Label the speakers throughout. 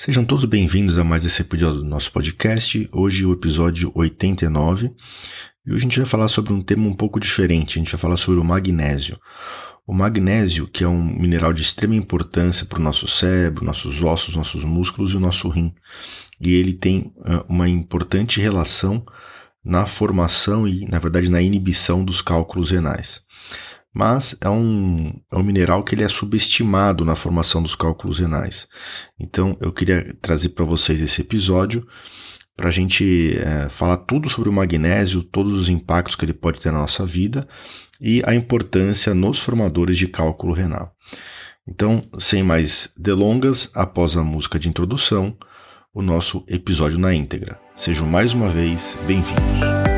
Speaker 1: Sejam todos bem-vindos a mais esse episódio do nosso podcast. Hoje o episódio 89. E hoje a gente vai falar sobre um tema um pouco diferente. A gente vai falar sobre o magnésio. O magnésio, que é um mineral de extrema importância para o nosso cérebro, nossos ossos, nossos músculos e o nosso rim. E ele tem uma importante relação na formação e, na verdade, na inibição dos cálculos renais mas é um, é um mineral que ele é subestimado na formação dos cálculos renais. Então eu queria trazer para vocês esse episódio para a gente é, falar tudo sobre o magnésio, todos os impactos que ele pode ter na nossa vida e a importância nos formadores de cálculo renal. Então, sem mais delongas, após a música de introdução, o nosso episódio na íntegra. Sejam mais uma vez bem-vindos.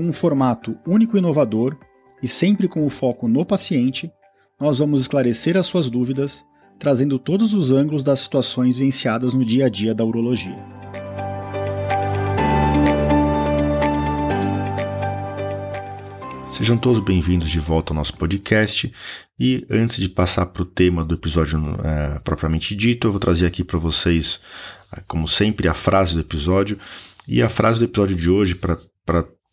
Speaker 2: com um formato único e inovador e sempre com o foco no paciente, nós vamos esclarecer as suas dúvidas, trazendo todos os ângulos das situações vivenciadas no dia a dia da urologia.
Speaker 1: Sejam todos bem-vindos de volta ao nosso podcast. E antes de passar para o tema do episódio é, propriamente dito, eu vou trazer aqui para vocês, como sempre, a frase do episódio. E a frase do episódio de hoje, para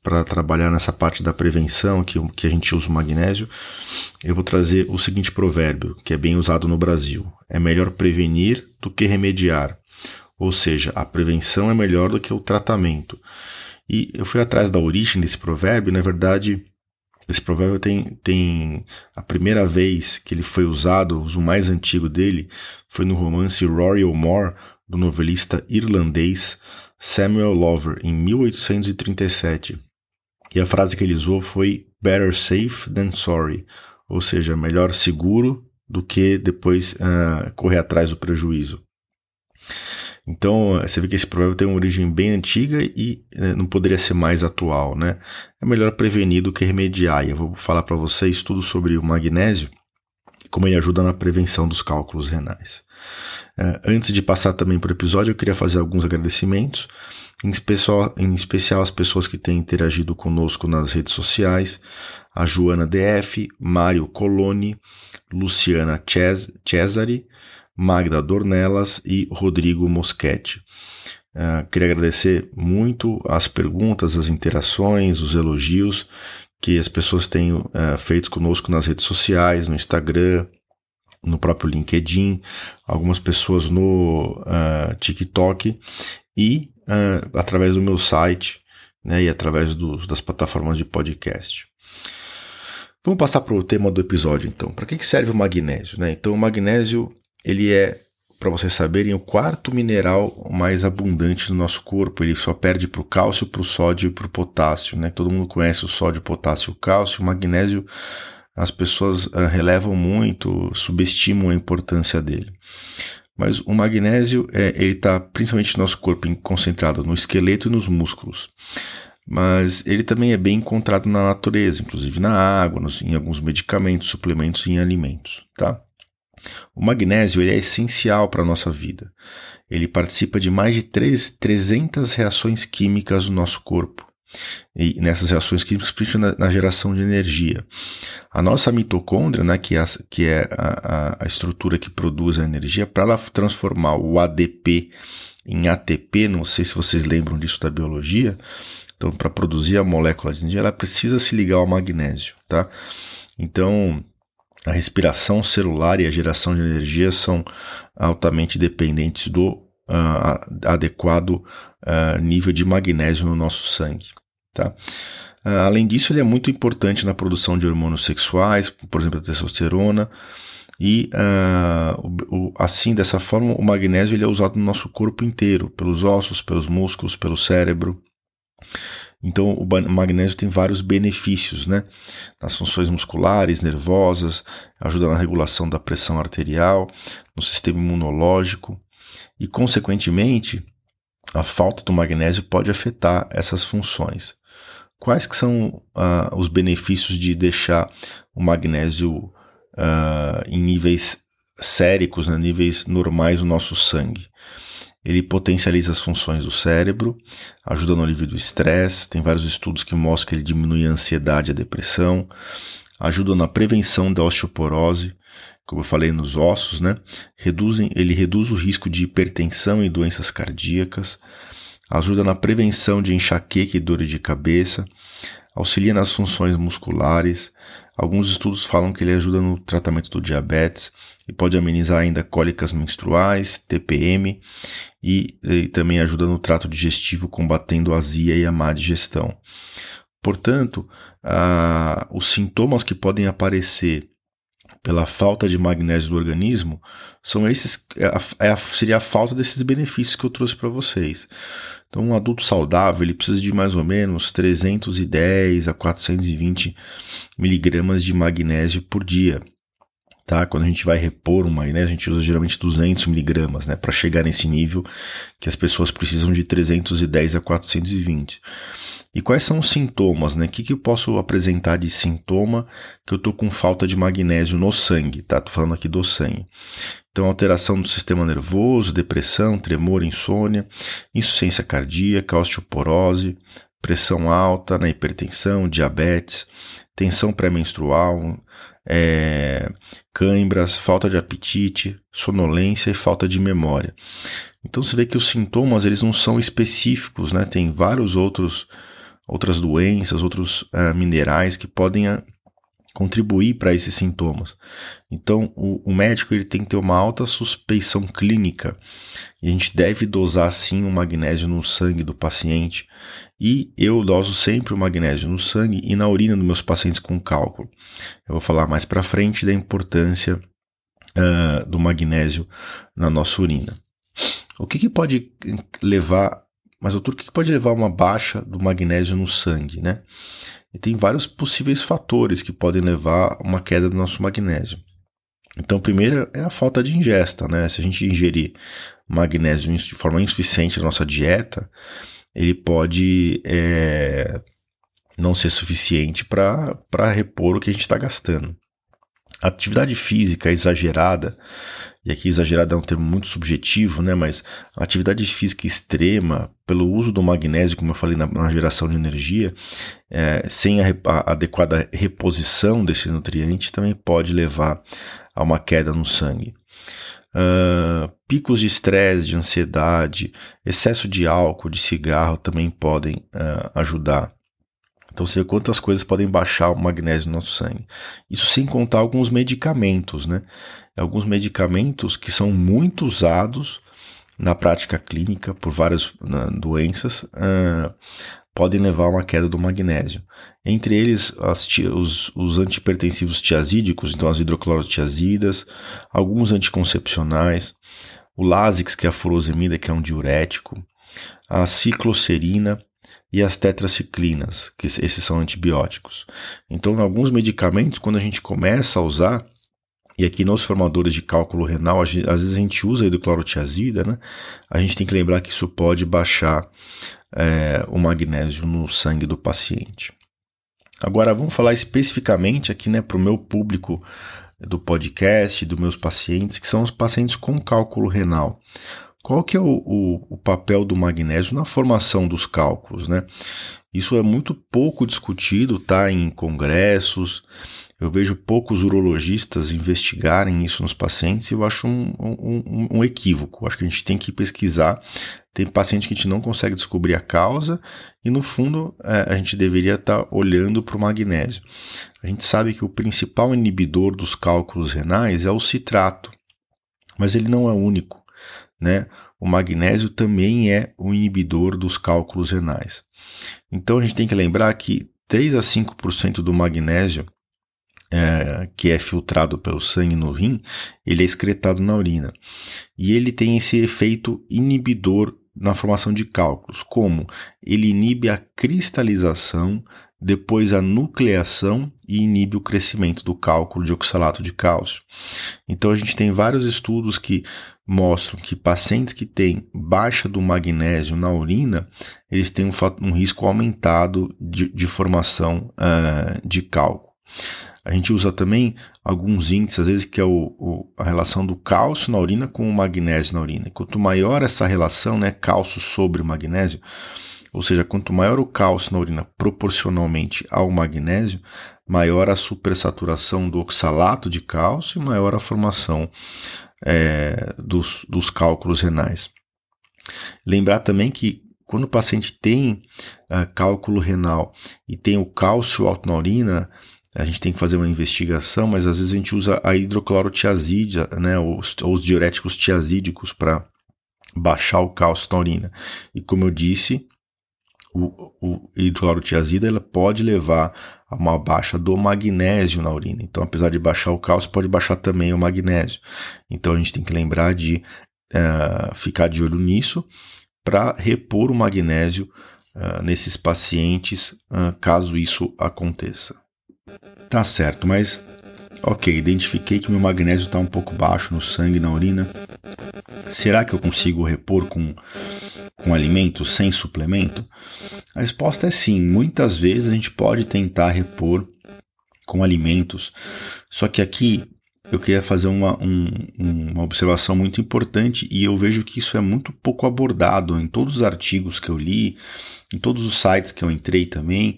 Speaker 1: para trabalhar nessa parte da prevenção, que, que a gente usa o magnésio, eu vou trazer o seguinte provérbio, que é bem usado no Brasil: é melhor prevenir do que remediar. Ou seja, a prevenção é melhor do que o tratamento. E eu fui atrás da origem desse provérbio, na verdade, esse provérbio tem, tem a primeira vez que ele foi usado, o mais antigo dele, foi no romance Rory O'More, do novelista irlandês Samuel Lover, em 1837. E a frase que ele usou foi Better safe than sorry, ou seja, melhor seguro do que depois uh, correr atrás do prejuízo. Então, você vê que esse provérbio tem uma origem bem antiga e uh, não poderia ser mais atual, né? É melhor prevenir do que remediar. E eu vou falar para vocês tudo sobre o magnésio e como ele ajuda na prevenção dos cálculos renais. Uh, antes de passar também para o episódio, eu queria fazer alguns agradecimentos em especial, em especial as pessoas que têm interagido conosco nas redes sociais, a Joana DF, Mário Coloni, Luciana Cesari, Magda Dornelas e Rodrigo Moschetti. Uh, queria agradecer muito as perguntas, as interações, os elogios que as pessoas têm uh, feito conosco nas redes sociais, no Instagram, no próprio LinkedIn, algumas pessoas no uh, TikTok e uh, através do meu site né, e através do, das plataformas de podcast. Vamos passar para o tema do episódio então. Para que, que serve o magnésio? Né? Então o magnésio ele é, para vocês saberem, o quarto mineral mais abundante no nosso corpo. Ele só perde para o cálcio, para o sódio e para o potássio. Né? Todo mundo conhece o sódio, potássio e o cálcio. O magnésio as pessoas uh, relevam muito, subestimam a importância dele. Mas o magnésio, é, ele está principalmente no nosso corpo concentrado no esqueleto e nos músculos. Mas ele também é bem encontrado na natureza, inclusive na água, nos, em alguns medicamentos, suplementos e em alimentos. Tá? O magnésio ele é essencial para a nossa vida. Ele participa de mais de 3, 300 reações químicas no nosso corpo e nessas reações químicas, principalmente na, na, geração de energia. A nossa mitocôndria, né, que é, a, que é a, a estrutura que produz a energia, para ela transformar o ADP em ATP, não sei se vocês lembram disso da biologia, então para produzir a molécula de energia, ela precisa se ligar ao magnésio, tá? Então, a respiração celular e a geração de energia são altamente dependentes do uh, adequado uh, nível de magnésio no nosso sangue. Tá? Uh, além disso, ele é muito importante na produção de hormônios sexuais, por exemplo, a testosterona, e o, o, assim dessa forma o magnésio ele é usado no nosso corpo inteiro, pelos ossos, pelos músculos, pelo cérebro. Então o magnésio tem vários benefícios, né? Nas funções musculares, nervosas, ajuda na regulação da pressão arterial, no sistema imunológico e consequentemente a falta do magnésio pode afetar essas funções. Quais que são uh, os benefícios de deixar o magnésio uh, em níveis séricos, né, níveis normais no nosso sangue? Ele potencializa as funções do cérebro, ajuda no alívio do estresse. Tem vários estudos que mostram que ele diminui a ansiedade e a depressão, ajuda na prevenção da osteoporose, como eu falei nos ossos, né? Reduzem, ele reduz o risco de hipertensão e doenças cardíacas, ajuda na prevenção de enxaqueca e dores de cabeça, auxilia nas funções musculares. Alguns estudos falam que ele ajuda no tratamento do diabetes e pode amenizar ainda cólicas menstruais, TPM e, e também ajuda no trato digestivo combatendo azia e a má digestão. Portanto, os sintomas que podem aparecer pela falta de magnésio do organismo são esses é, é seria a falta desses benefícios que eu trouxe para vocês. Então, um adulto saudável ele precisa de mais ou menos 310 a 420 miligramas de magnésio por dia. Tá? Quando a gente vai repor um magnésio, a gente usa geralmente 200 miligramas, né, para chegar nesse nível que as pessoas precisam de 310 a 420. E quais são os sintomas, né? O que, que eu posso apresentar de sintoma que eu tô com falta de magnésio no sangue, tá? Tô falando aqui do sangue. Então, alteração do sistema nervoso, depressão, tremor, insônia, insuficiência cardíaca, osteoporose, pressão alta, né? hipertensão, diabetes, tensão pré-menstrual, é, cãibras, falta de apetite, sonolência e falta de memória. Então você vê que os sintomas eles não são específicos, né? Tem vários outros outras doenças, outros uh, minerais que podem uh, contribuir para esses sintomas. Então, o, o, médico ele tem que ter uma alta suspeição clínica e a gente deve dosar sim o magnésio no sangue do paciente. E eu doso sempre o magnésio no sangue e na urina dos meus pacientes com cálculo. Eu vou falar mais para frente da importância uh, do magnésio na nossa urina. O que, que pode levar mas doutor, o que pode levar a uma baixa do magnésio no sangue, né? E tem vários possíveis fatores que podem levar a uma queda do nosso magnésio. Então, primeiro é a falta de ingesta, né? Se a gente ingerir magnésio de forma insuficiente na nossa dieta, ele pode é, não ser suficiente para repor o que a gente está gastando. Atividade física exagerada e aqui exagerado é um termo muito subjetivo, né? Mas atividade física extrema, pelo uso do magnésio, como eu falei na, na geração de energia, é, sem a, a, adequada reposição desse nutriente, também pode levar a uma queda no sangue. Uh, picos de estresse, de ansiedade, excesso de álcool, de cigarro também podem uh, ajudar. Então você vê quantas coisas podem baixar o magnésio no nosso sangue. Isso sem contar alguns medicamentos, né? alguns medicamentos que são muito usados na prática clínica por várias né, doenças uh, podem levar a uma queda do magnésio. Entre eles, as, os, os antipertensivos tiazídicos, então as hidroclorotiazidas, alguns anticoncepcionais, o Lasix, que é a furosemida, que é um diurético, a ciclocerina e as tetraciclinas, que esses são antibióticos. Então, alguns medicamentos, quando a gente começa a usar, e aqui nos formadores de cálculo renal, às vezes a gente usa a hidroclorotiazida, né? A gente tem que lembrar que isso pode baixar é, o magnésio no sangue do paciente. Agora vamos falar especificamente aqui, né, para o meu público do podcast, dos meus pacientes, que são os pacientes com cálculo renal. Qual que é o, o, o papel do magnésio na formação dos cálculos, né? Isso é muito pouco discutido, tá, em congressos. Eu vejo poucos urologistas investigarem isso nos pacientes e eu acho um, um, um, equívoco. Acho que a gente tem que pesquisar. Tem paciente que a gente não consegue descobrir a causa e, no fundo, é, a gente deveria estar tá olhando para o magnésio. A gente sabe que o principal inibidor dos cálculos renais é o citrato, mas ele não é único. Né? O magnésio também é o inibidor dos cálculos renais. Então a gente tem que lembrar que 3 a 5% do magnésio é, que é filtrado pelo sangue no rim, ele é excretado na urina. E ele tem esse efeito inibidor na formação de cálculos, como ele inibe a cristalização, depois a nucleação e inibe o crescimento do cálculo de oxalato de cálcio. Então a gente tem vários estudos que mostram que pacientes que têm baixa do magnésio na urina, eles têm um, um risco aumentado de, de formação uh, de cálculo. A gente usa também alguns índices, às vezes, que é o, o, a relação do cálcio na urina com o magnésio na urina. Quanto maior essa relação, né, cálcio sobre magnésio, ou seja, quanto maior o cálcio na urina proporcionalmente ao magnésio, maior a supersaturação do oxalato de cálcio e maior a formação é, dos, dos cálculos renais. Lembrar também que quando o paciente tem uh, cálculo renal e tem o cálcio alto na urina, a gente tem que fazer uma investigação, mas às vezes a gente usa a hidroclorotiazida, né, os, os diuréticos tiazídicos para baixar o cálcio na urina. E como eu disse, o, o hidroclorotiazida ela pode levar a uma baixa do magnésio na urina. Então, apesar de baixar o cálcio, pode baixar também o magnésio. Então, a gente tem que lembrar de uh, ficar de olho nisso para repor o magnésio uh, nesses pacientes, uh, caso isso aconteça. Tá certo, mas ok, identifiquei que meu magnésio está um pouco baixo no sangue, na urina. Será que eu consigo repor com, com alimento sem suplemento? A resposta é sim. Muitas vezes a gente pode tentar repor com alimentos, só que aqui eu queria fazer uma, um, uma observação muito importante e eu vejo que isso é muito pouco abordado em todos os artigos que eu li, em todos os sites que eu entrei também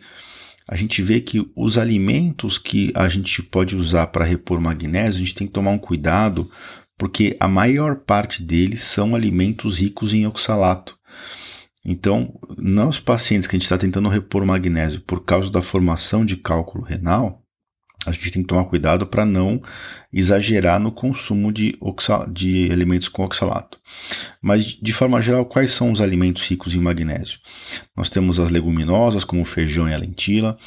Speaker 1: a gente vê que os alimentos que a gente pode usar para repor magnésio, a gente tem que tomar um cuidado, porque a maior parte deles são alimentos ricos em oxalato. Então, nos pacientes que a gente está tentando repor magnésio por causa da formação de cálculo renal, a gente tem que tomar cuidado para não exagerar no consumo de, de alimentos com oxalato. Mas, de forma geral, quais são os alimentos ricos em magnésio? Nós temos as leguminosas, como o feijão e a lentilha,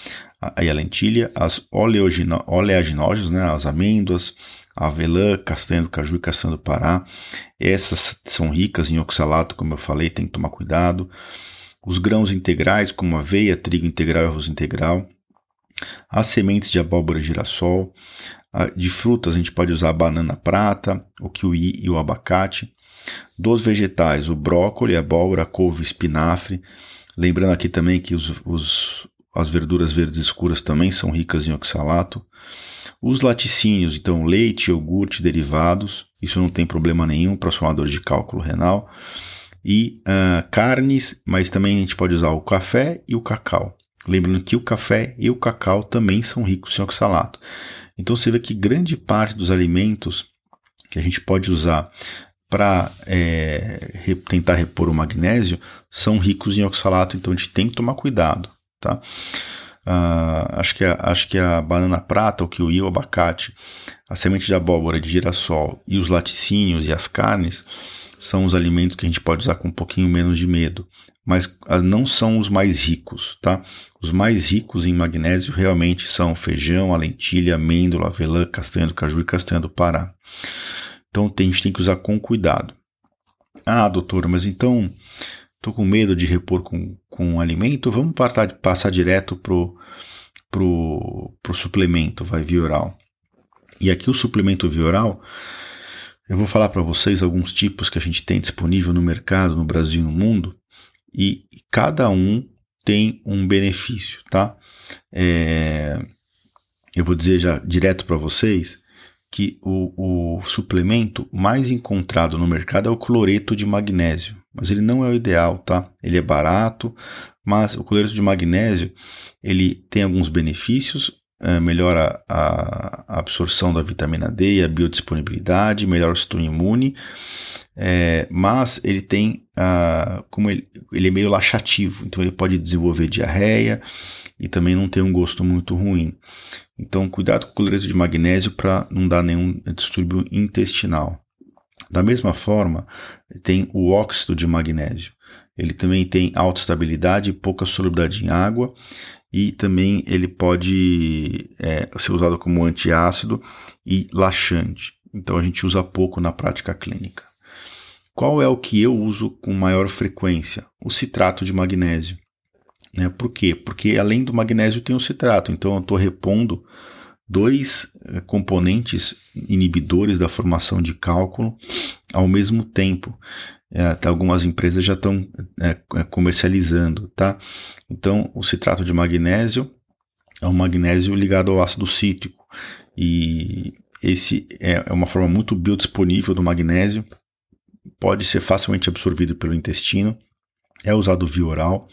Speaker 1: a, e a lentilha as oleaginosas, né, as amêndoas, avelã, castanha do caju e castanha do pará. Essas são ricas em oxalato, como eu falei, tem que tomar cuidado. Os grãos integrais, como aveia, trigo integral e arroz integral as sementes de abóbora girassol. De frutas a gente pode usar a banana prata, o kiwi e o abacate. Dos vegetais, o brócolis, a abóbora, a couve, espinafre. Lembrando aqui também que os, os, as verduras verdes escuras também são ricas em oxalato. Os laticínios, então leite, iogurte, derivados, isso não tem problema nenhum para os formadores de cálculo renal. E uh, carnes, mas também a gente pode usar o café e o cacau. Lembrando que o café e o cacau também são ricos em oxalato. Então você vê que grande parte dos alimentos que a gente pode usar para é, tentar repor o magnésio são ricos em oxalato, então a gente tem que tomar cuidado, tá? Uh, acho, que a, acho que a banana prata, o kiwi, o abacate, a semente de abóbora, de girassol e os laticínios e as carnes são os alimentos que a gente pode usar com um pouquinho menos de medo mas ah, não são os mais ricos, tá? Os mais ricos em magnésio realmente são feijão, a lentilha, amêndoa, avelã, castanha do caju e castanha do Pará. Então a gente tem que usar com cuidado. Ah, doutor, mas então estou com medo de repor com, com um alimento, vamos passar, passar direto pro, pro, pro suplemento, vai, via oral. E aqui o suplemento via oral, eu vou falar para vocês alguns tipos que a gente tem disponível no mercado, no Brasil e no mundo, e cada um tem um benefício, tá? É, eu vou dizer já direto para vocês que o, o, suplemento mais encontrado no mercado é o cloreto de magnésio, mas ele não é o ideal, tá? Ele é barato, mas o cloreto de magnésio ele tem alguns benefícios, melhora a, a, absorção da vitamina D e a biodisponibilidade, melhora o sistema imune é, mas ele tem, ah, como ele, ele é meio laxativo, então ele pode desenvolver diarreia e também não tem um gosto muito ruim. Então, cuidado com o cloreto de magnésio para não dar nenhum distúrbio intestinal. Da mesma forma, tem o óxido de magnésio. Ele também tem alta estabilidade e pouca solubilidade em água e também ele pode é, ser usado como antiácido e laxante. Então a gente usa pouco na prática clínica. Qual é o que eu uso com maior frequência? O citrato de magnésio. Né? Por quê? Porque além do magnésio tem o citrato, então eu estou repondo dois eh, componentes inibidores da formação de cálculo ao mesmo tempo. É, algumas empresas já estão é, comercializando, tá? Então, o citrato de magnésio é um magnésio ligado ao ácido cítrico e esse é, é uma forma muito biodisponível do magnésio, pode ser facilmente absorvido pelo intestino, é usado via oral,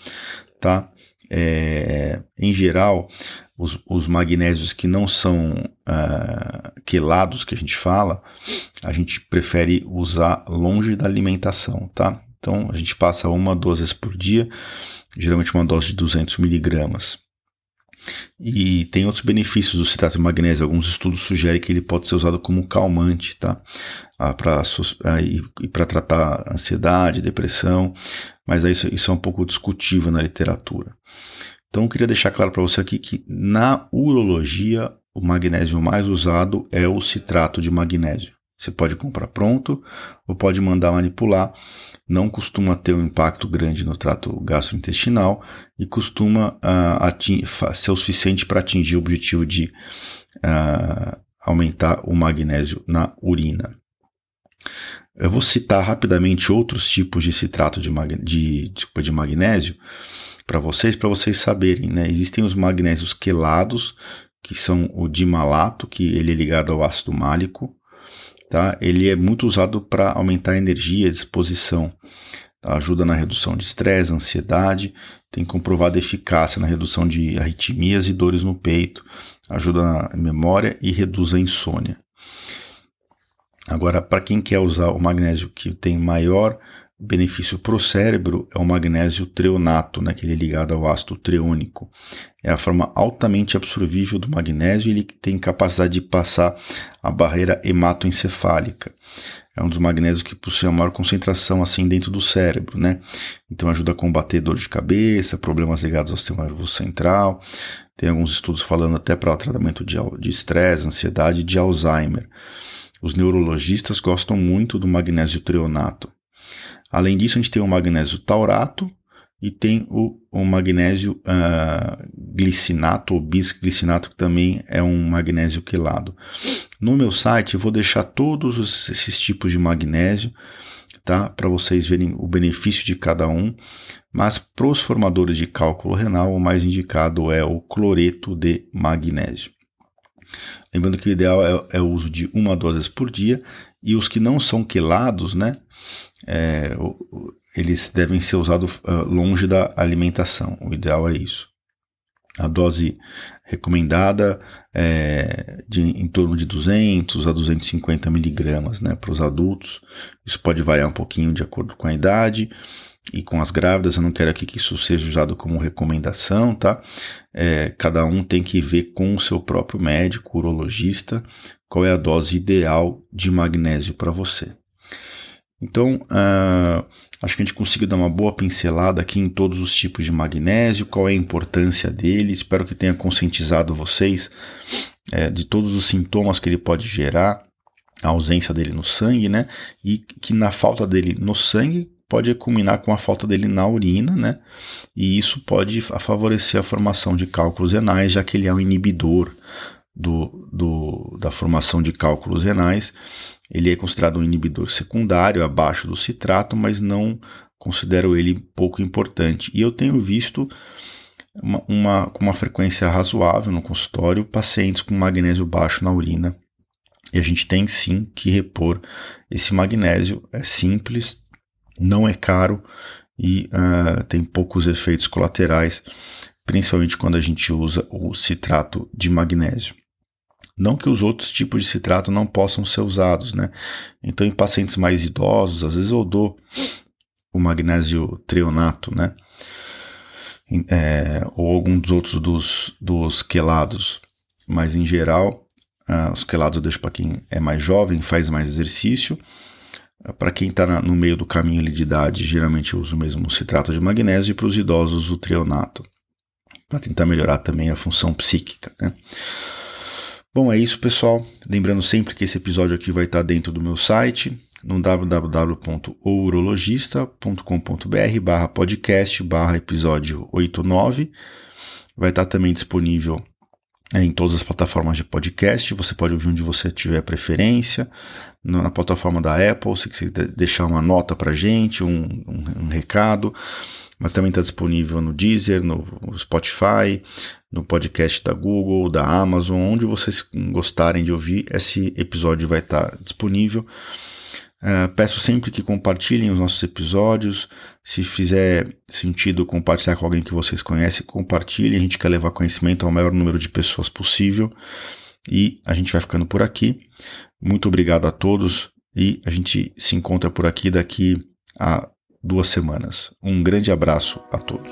Speaker 1: tá? É, em geral, os, os, magnésios que não são uh, quelados, que a gente fala, a gente prefere usar longe da alimentação, tá? Então, a gente passa uma, vezes por dia, geralmente uma dose de 200 miligramas. E tem outros benefícios do citrato de magnésio. Alguns estudos sugerem que ele pode ser usado como calmante, tá? Ah, para ah, e, para tratar ansiedade, depressão, mas isso, isso é um pouco discutível na literatura. Então eu queria deixar claro para você aqui que na urologia o magnésio mais usado é o citrato de magnésio. Você pode comprar pronto ou pode mandar manipular não costuma ter um impacto grande no trato gastrointestinal e costuma uh, ser o suficiente para atingir o objetivo de uh, aumentar o magnésio na urina. Eu vou citar rapidamente outros tipos de citrato de, de, de magnésio para vocês, para vocês saberem. Né? Existem os magnésios quelados, que são o dimalato, que ele é ligado ao ácido málico, tá? Ele é muito usado para aumentar a energia a disposição. Tá? Ajuda na redução de estresse, ansiedade, tem comprovada eficácia na redução de arritmias e dores no peito, ajuda na memória e reduz a insônia. Agora, para quem quer usar o magnésio que tem maior benefício para o cérebro é o magnésio treonato, né, que ele é ligado ao ácido treônico. É a forma altamente absorvível do magnésio e ele tem capacidade de passar a barreira hematoencefálica. É um dos magnésios que possui a maior concentração assim dentro do cérebro, né? Então ajuda a combater dor de cabeça, problemas ligados ao sistema nervoso central. Tem alguns estudos falando até para o tratamento de estresse, ansiedade e de Alzheimer. Os neurologistas gostam muito do magnésio treonato. Além disso, a gente tem o magnésio taurato e tem o, o magnésio uh, glicinato ou bisglicinato, que também é um magnésio quelado. No meu site eu vou deixar todos esses tipos de magnésio, tá? Para vocês verem o benefício de cada um. Mas para os formadores de cálculo renal, o mais indicado é o cloreto de magnésio. Lembrando que o ideal é, é, o uso de uma dose por dia e os que não são quelados, né? É, eles devem ser usados uh, longe da alimentação. O ideal é isso. A dose recomendada é de em torno de 200 a 250 miligramas né, para os adultos. Isso pode variar um pouquinho de acordo com a idade e com as grávidas. Eu não quero aqui que isso seja usado como recomendação, tá? É, cada um tem que ver com o seu próprio médico, urologista, qual é a dose ideal de magnésio para você. Então, uh, acho que a gente conseguiu dar uma boa pincelada aqui em todos os tipos de magnésio, qual é a importância dele. Espero que tenha conscientizado vocês é, de todos os sintomas que ele pode gerar, a ausência dele no sangue, né? E que na falta dele no sangue pode culminar com a falta dele na urina, né? E isso pode favorecer a formação de cálculos renais, já que ele é um inibidor do, do, da formação de cálculos renais ele é considerado um inibidor secundário, abaixo do citrato, mas não considero ele pouco importante. E eu tenho visto uma, uma, com uma frequência razoável no consultório pacientes com magnésio baixo na urina. E a gente tem sim que repor esse magnésio. É simples, não é caro e uh, tem poucos efeitos colaterais, principalmente quando a gente usa o citrato de magnésio. Não que os outros tipos de citrato não possam ser usados, né? Então, em pacientes mais idosos, às vezes eu dou o magnésio treonato, né? É, ou algum dos outros dos, dos quelados. Mas, em geral, uh, os quelados eu deixo para quem é mais jovem, faz mais exercício. Uh, para quem está no meio do caminho de idade, geralmente eu uso mesmo o citrato de magnésio. E para os idosos, o treonato. para tentar melhorar também a função psíquica. Né? Bom, é isso, pessoal. Lembrando sempre que esse episódio aqui vai estar dentro do meu site, no www.ourologista.com.br barra podcast barra episódio 89. Vai estar também disponível é, em todas as plataformas de podcast. Você pode ouvir onde você tiver preferência. Na plataforma da Apple, se quiser deixar uma nota para gente, um, um, um recado mas também está disponível no Deezer, no Spotify, no podcast da Google, da Amazon, onde vocês gostarem de ouvir, esse episódio vai estar disponível. Uh, peço sempre que compartilhem os nossos episódios. Se fizer sentido compartilhar com alguém que vocês conhecem, compartilhem. A gente quer levar conhecimento ao maior número de pessoas possível. E a gente vai ficando por aqui. Muito obrigado a todos e a gente se encontra por aqui daqui a duas semanas. Um grande abraço a todos.